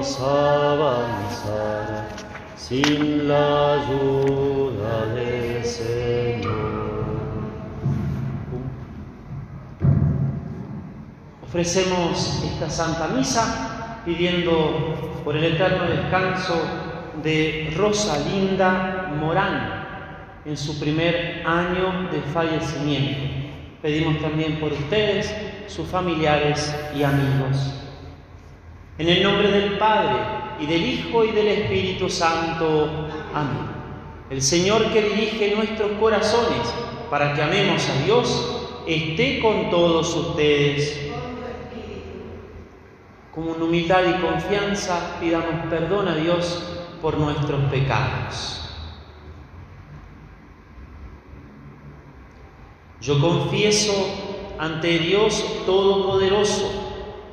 podemos sin la ayuda del Señor. Ofrecemos esta Santa Misa pidiendo por el eterno descanso de Rosalinda Morán en su primer año de fallecimiento. Pedimos también por ustedes, sus familiares y amigos. En el nombre del Padre, y del Hijo, y del Espíritu Santo. Amén. El Señor que dirige nuestros corazones para que amemos a Dios, esté con todos ustedes. Con humildad y confianza pidamos perdón a Dios por nuestros pecados. Yo confieso ante Dios Todopoderoso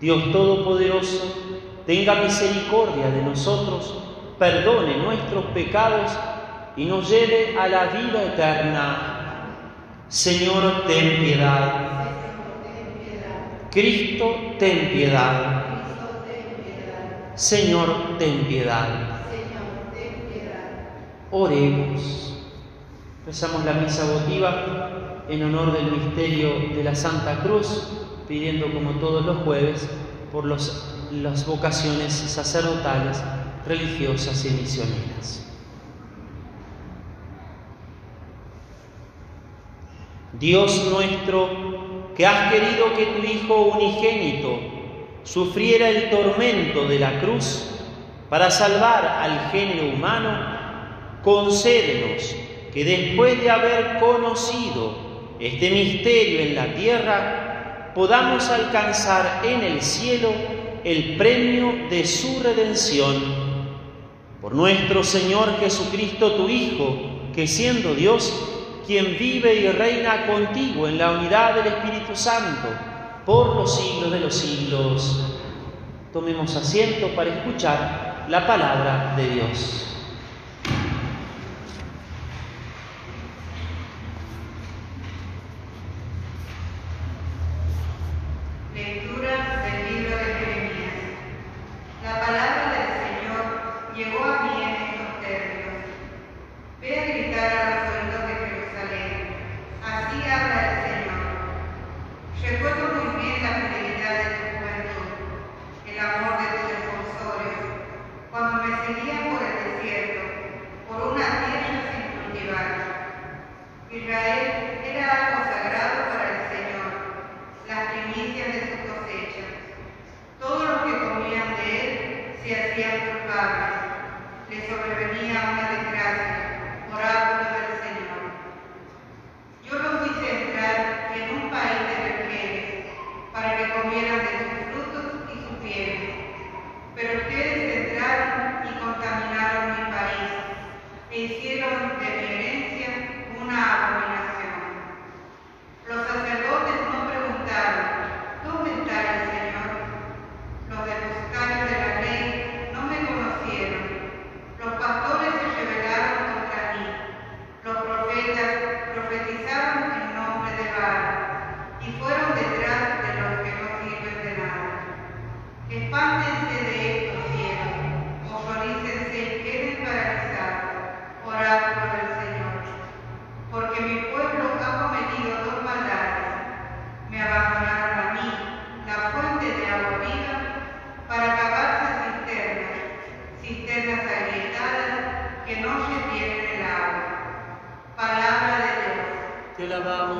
Dios Todopoderoso, tenga misericordia de nosotros, perdone nuestros pecados y nos lleve a la vida eterna. Señor, ten piedad. Cristo, ten piedad. Señor, ten piedad. Oremos. Empezamos la misa votiva en honor del misterio de la Santa Cruz, pidiendo como todos los jueves por las vocaciones sacerdotales, religiosas y misioneras. Dios nuestro, que has querido que tu Hijo unigénito sufriera el tormento de la cruz para salvar al género humano, concédenos que después de haber conocido este misterio en la tierra, podamos alcanzar en el cielo el premio de su redención. Por nuestro Señor Jesucristo, tu Hijo, que siendo Dios, quien vive y reina contigo en la unidad del Espíritu Santo, por los siglos de los siglos. Tomemos asiento para escuchar la palabra de Dios.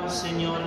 Señor.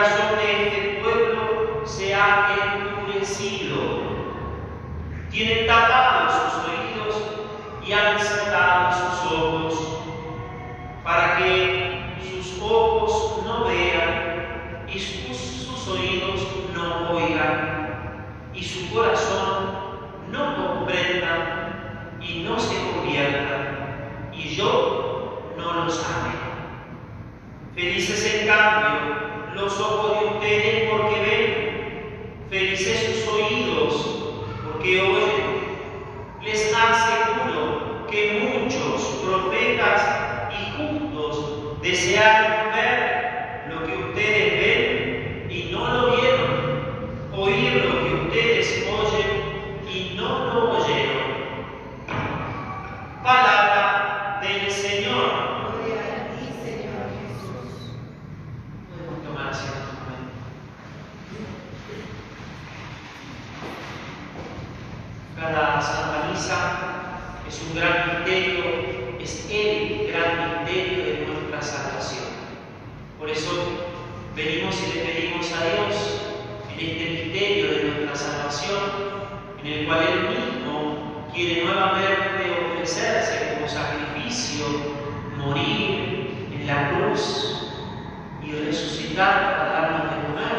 Corazón de este pueblo se ha endurecido. Tienen tapados sus oídos y han cerrado sus ojos, para que sus ojos no vean y sus, sus oídos no oigan, y su corazón no comprenda y no se convierta, y yo no los ame. Felices en cambio los ojos de ustedes porque ven, felices sus oídos porque oyen. Les aseguro que muchos profetas y justos desearon ver lo que ustedes ven y no lo vieron, oír lo que ustedes oyen y no lo oyeron. Palabra del Señor. Gloria a ti, Señor Jesús. Podemos tomar asiento un momento. Cada Santa Es un gran misterio, es el gran misterio de nuestra salvación. Por eso venimos y le pedimos a Dios en este misterio de nuestra salvación, en el cual Él mismo quiere nuevamente ofrecerse como sacrificio, morir en la cruz y resucitar para darnos de comer.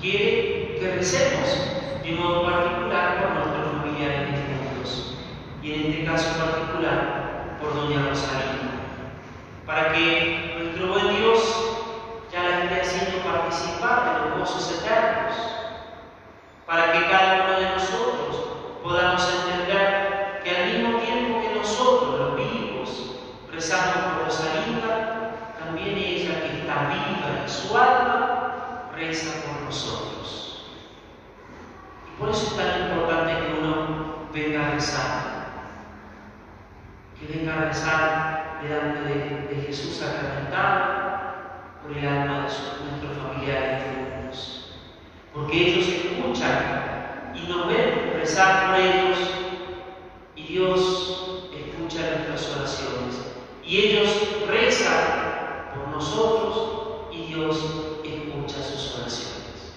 Quiere que recemos de modo particular por y en este caso particular por Doña Rosalina, para que nuestro buen Dios ya la esté haciendo participar de los gozos eternos, para que cada uno de nosotros podamos entender que al mismo tiempo que nosotros, los vivos, rezamos por Rosalina, también ella que está viva en su alma, reza por nosotros. Y por eso es tan importante que uno venga a rezar venga a rezar delante de, Jesús sacramentado por el alma de nuestros familiares difuntos. Porque ellos escuchan y nos ven rezar por ellos y Dios escucha nuestras oraciones. Y ellos rezan por nosotros y Dios escucha sus oraciones.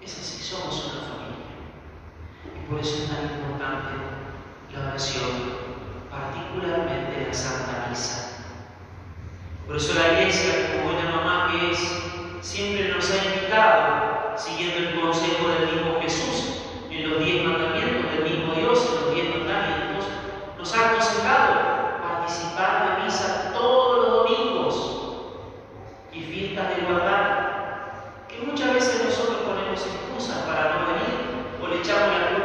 Es así, somos una familia. Y por eso es tan importante la oración particularmente la Santa Misa. Por eso la Iglesia, como buena mamá que es, siempre nos ha indicado, siguiendo el consejo del mismo Jesús, en los diez mandamientos del mismo Dios, en los diez mandamientos, nos ha aconsejado participar de misa todos los domingos y fiestas de guardar, que muchas veces nosotros ponemos excusas para no venir o le echamos la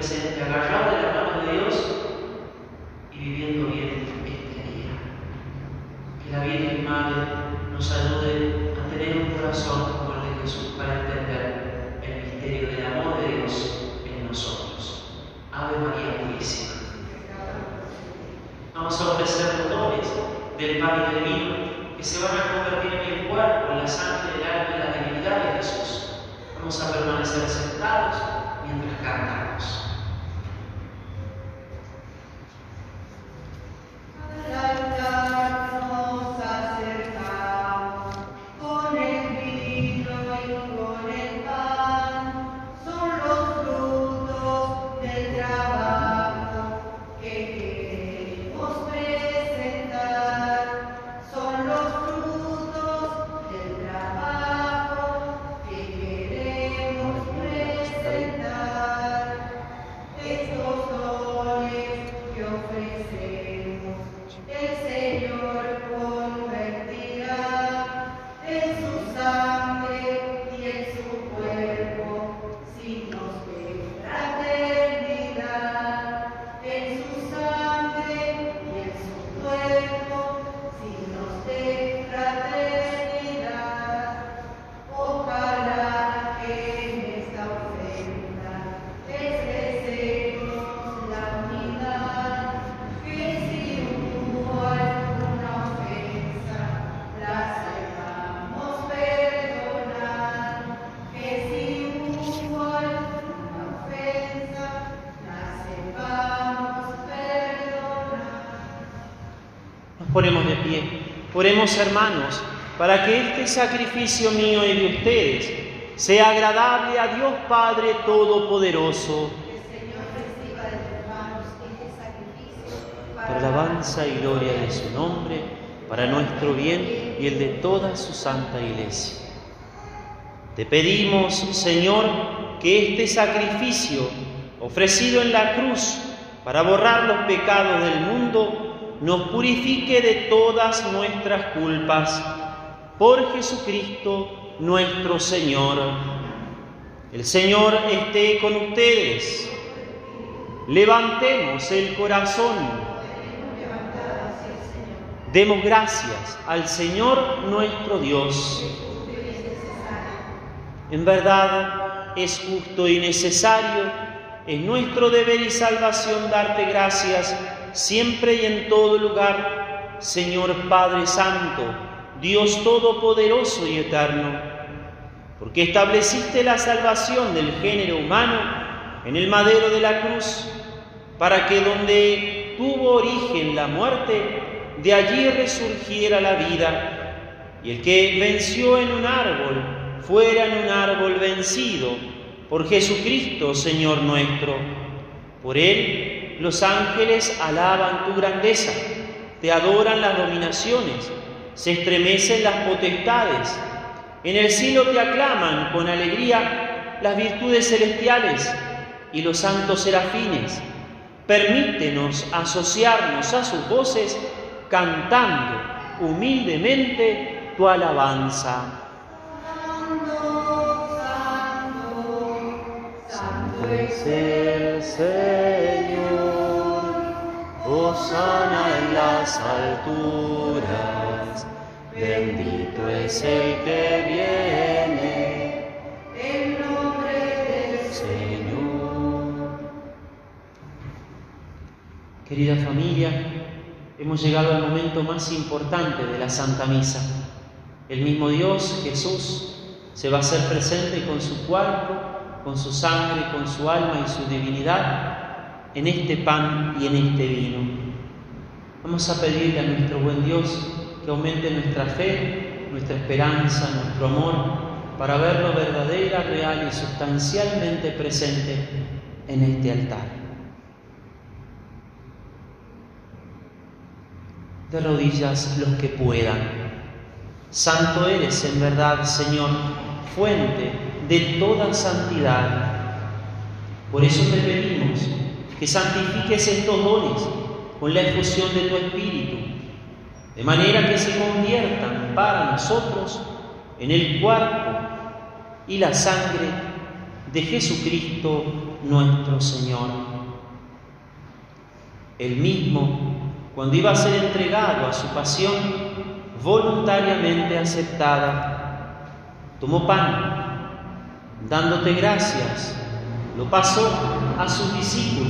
comecei a me engajar, Ponemos de pie, oremos hermanos, para que este sacrificio mío y de ustedes sea agradable a Dios Padre Todopoderoso. Para la alabanza y gloria de su nombre, para nuestro bien y el de toda su santa iglesia. Te pedimos, Señor, que este sacrificio ofrecido en la cruz para borrar los pecados del mundo nos purifique de todas nuestras culpas. Por Jesucristo nuestro Señor. El Señor esté con ustedes. Levantemos el corazón. Demos gracias al Señor nuestro Dios. En verdad es justo y necesario, es nuestro deber y salvación darte gracias siempre y en todo lugar, Señor Padre Santo, Dios Todopoderoso y Eterno, porque estableciste la salvación del género humano en el madero de la cruz, para que donde tuvo origen la muerte, de allí resurgiera la vida, y el que venció en un árbol, fuera en un árbol vencido, por Jesucristo, Señor nuestro. Por Él los ángeles alaban tu grandeza, te adoran las dominaciones, se estremecen las potestades, en el cielo te aclaman con alegría las virtudes celestiales y los santos serafines. Permítenos asociarnos a sus voces cantando humildemente tu alabanza. Santo es el Señor, Osana en las alturas, bendito es el que viene, en nombre del Señor. Querida familia, hemos llegado al momento más importante de la Santa Misa. El mismo Dios, Jesús, se va a hacer presente con su cuerpo, con su sangre, con su alma y su divinidad en este pan y en este vino. Vamos a pedirle a nuestro buen Dios que aumente nuestra fe, nuestra esperanza, nuestro amor, para verlo verdadera, real y sustancialmente presente en este altar. De rodillas los que puedan. Santo eres en verdad, Señor, fuente de toda santidad. Por eso te pedimos que santifiques estos dones con la efusión de tu Espíritu, de manera que se conviertan para nosotros en el cuerpo y la sangre de Jesucristo nuestro Señor. El mismo, cuando iba a ser entregado a su pasión, voluntariamente aceptada, tomó pan, dándote gracias, lo pasó a sus discípulos,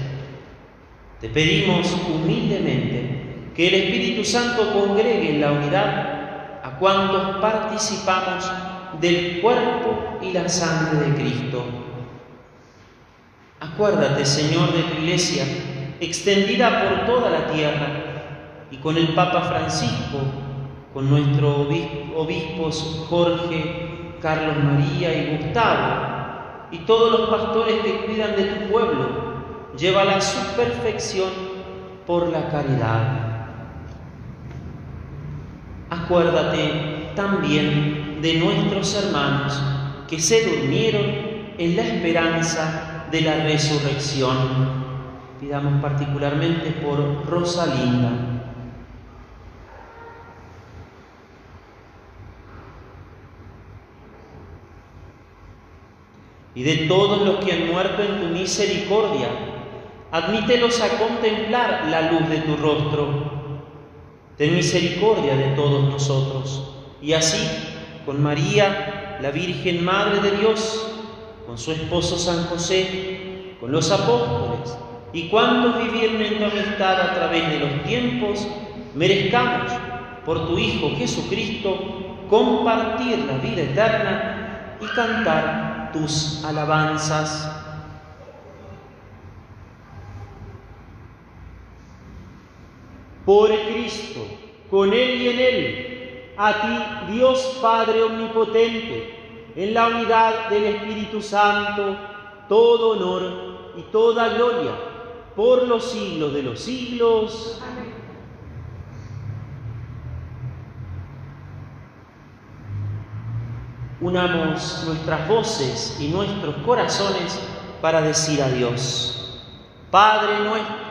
Te pedimos humildemente que el Espíritu Santo congregue en la unidad a cuantos participamos del cuerpo y la sangre de Cristo. Acuérdate, Señor, de tu iglesia, extendida por toda la tierra, y con el Papa Francisco, con nuestros obispos Jorge, Carlos María y Gustavo, y todos los pastores que cuidan de tu pueblo, llévala a su perfección por la caridad. Acuérdate también de nuestros hermanos que se durmieron en la esperanza de la resurrección. Pidamos particularmente por Rosalinda. Y de todos los que han muerto en tu misericordia, admítelos a contemplar la luz de tu rostro. Ten misericordia de todos nosotros. Y así, con María, la Virgen Madre de Dios, con su esposo San José, con los apóstoles y cuantos vivieron en tu amistad a través de los tiempos, merezcamos, por tu Hijo Jesucristo, compartir la vida eterna y cantar tus alabanzas. Por Cristo, con Él y en Él, a ti, Dios Padre Omnipotente, en la unidad del Espíritu Santo, todo honor y toda gloria por los siglos de los siglos. Unamos nuestras voces y nuestros corazones para decir a Dios, Padre nuestro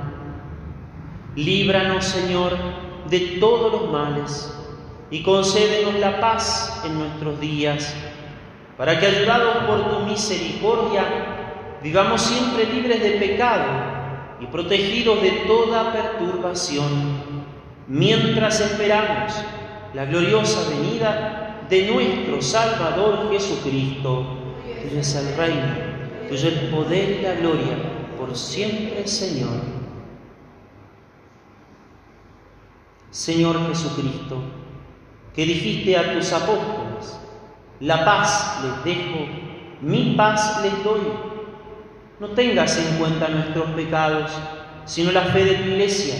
Líbranos, Señor, de todos los males y concédenos la paz en nuestros días, para que, ayudados por tu misericordia, vivamos siempre libres de pecado y protegidos de toda perturbación, mientras esperamos la gloriosa venida de nuestro Salvador Jesucristo. Tuyo es el reino, tuyo el poder y la gloria, por siempre, Señor. Señor Jesucristo, que dijiste a tus apóstoles, la paz les dejo, mi paz les doy. No tengas en cuenta nuestros pecados, sino la fe de tu iglesia,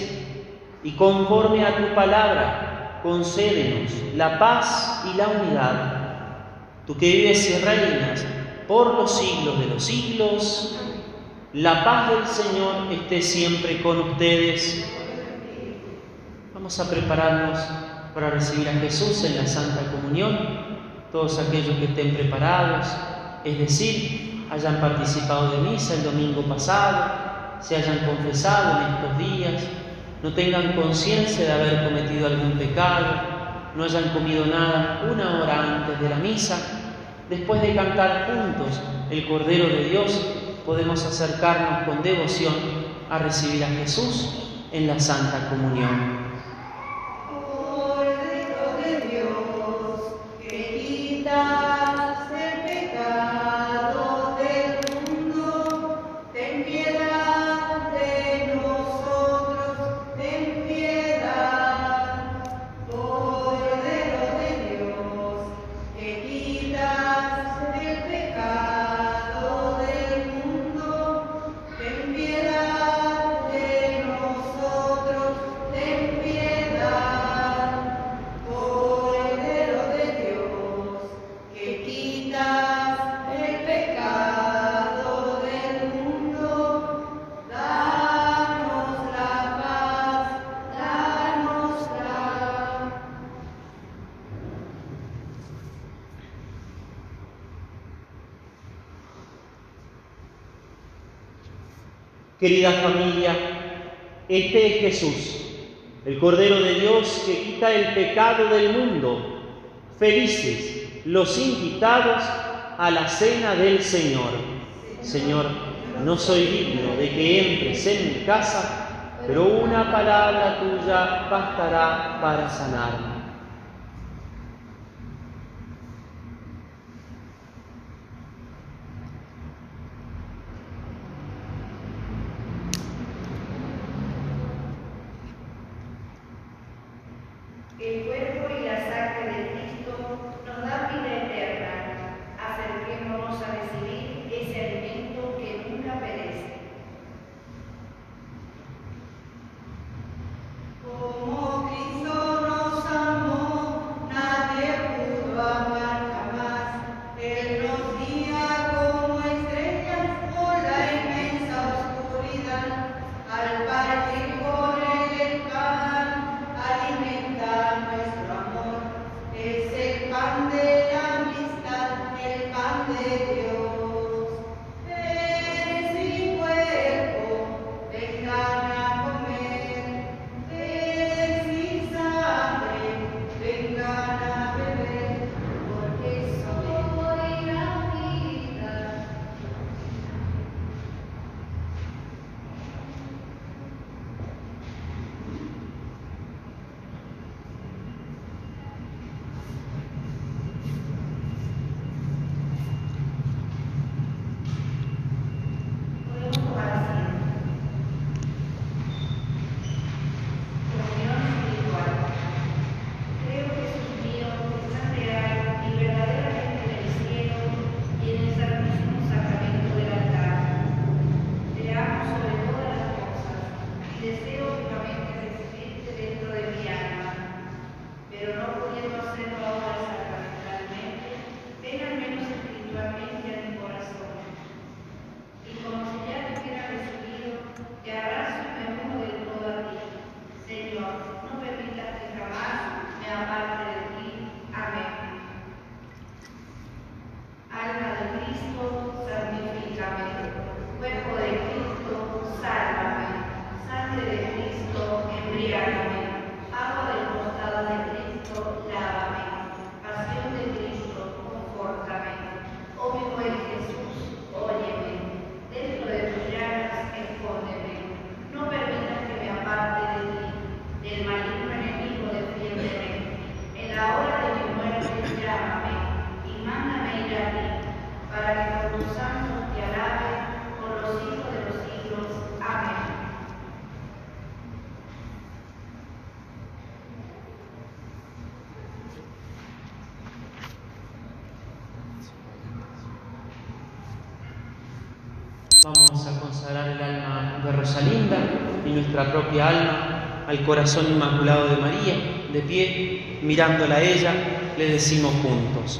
y conforme a tu palabra, concédenos la paz y la unidad. Tú que vives y reinas por los siglos de los siglos, la paz del Señor esté siempre con ustedes Vamos a prepararnos para recibir a Jesús en la Santa Comunión. Todos aquellos que estén preparados, es decir, hayan participado de misa el domingo pasado, se hayan confesado en estos días, no tengan conciencia de haber cometido algún pecado, no hayan comido nada una hora antes de la misa, después de cantar juntos el Cordero de Dios, podemos acercarnos con devoción a recibir a Jesús en la Santa Comunión. Querida familia, este es Jesús, el Cordero de Dios que quita el pecado del mundo. Felices los invitados a la cena del Señor. Señor, no soy digno de que entres en mi casa, pero una palabra tuya bastará para sanarme. Vamos a consagrar el alma de Rosalinda y nuestra propia alma al corazón inmaculado de María. De pie, mirándola a ella, le decimos juntos,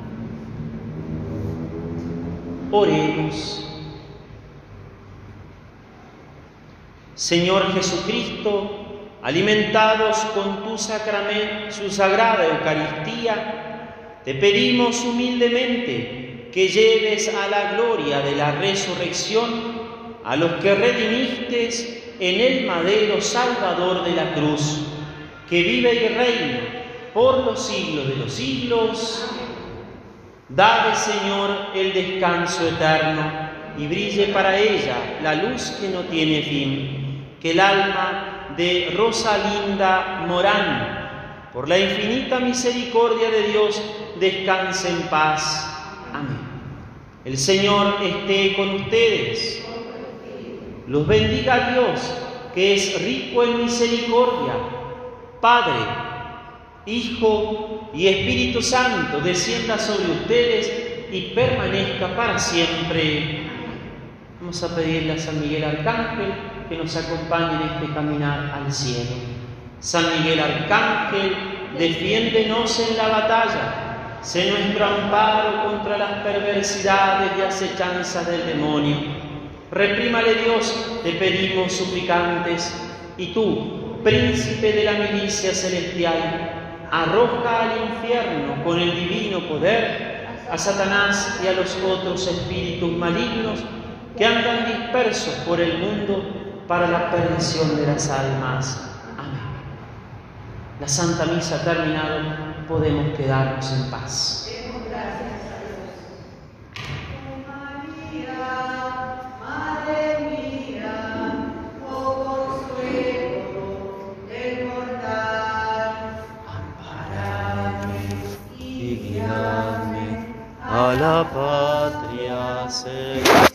Oremos. Señor Jesucristo, alimentados con tu sacramento, su sagrada Eucaristía, te pedimos humildemente que lleves a la gloria de la resurrección a los que redimiste en el madero salvador de la cruz, que vive y reina por los siglos de los siglos. Dale, Señor, el descanso eterno y brille para ella la luz que no tiene fin. Que el alma de Rosalinda Morán, por la infinita misericordia de Dios, descanse en paz. Amén. El Señor esté con ustedes. Los bendiga Dios, que es rico en misericordia. Padre, Hijo y Espíritu Santo, descienda sobre ustedes y permanezca para siempre. Vamos a pedirle a San Miguel Arcángel que nos acompañe en este caminar al cielo. San Miguel Arcángel, defiéndenos en la batalla, sé nuestro amparo contra las perversidades y acechanzas del demonio. Reprímale Dios, te pedimos suplicantes, y tú, príncipe de la milicia celestial, arroja al infierno con el divino poder a Satanás y a los otros espíritus malignos que andan dispersos por el mundo para la perdición de las almas. Amén. La Santa Misa ha terminado, podemos quedarnos en paz. Gracias a Dios. a la patria. Señor.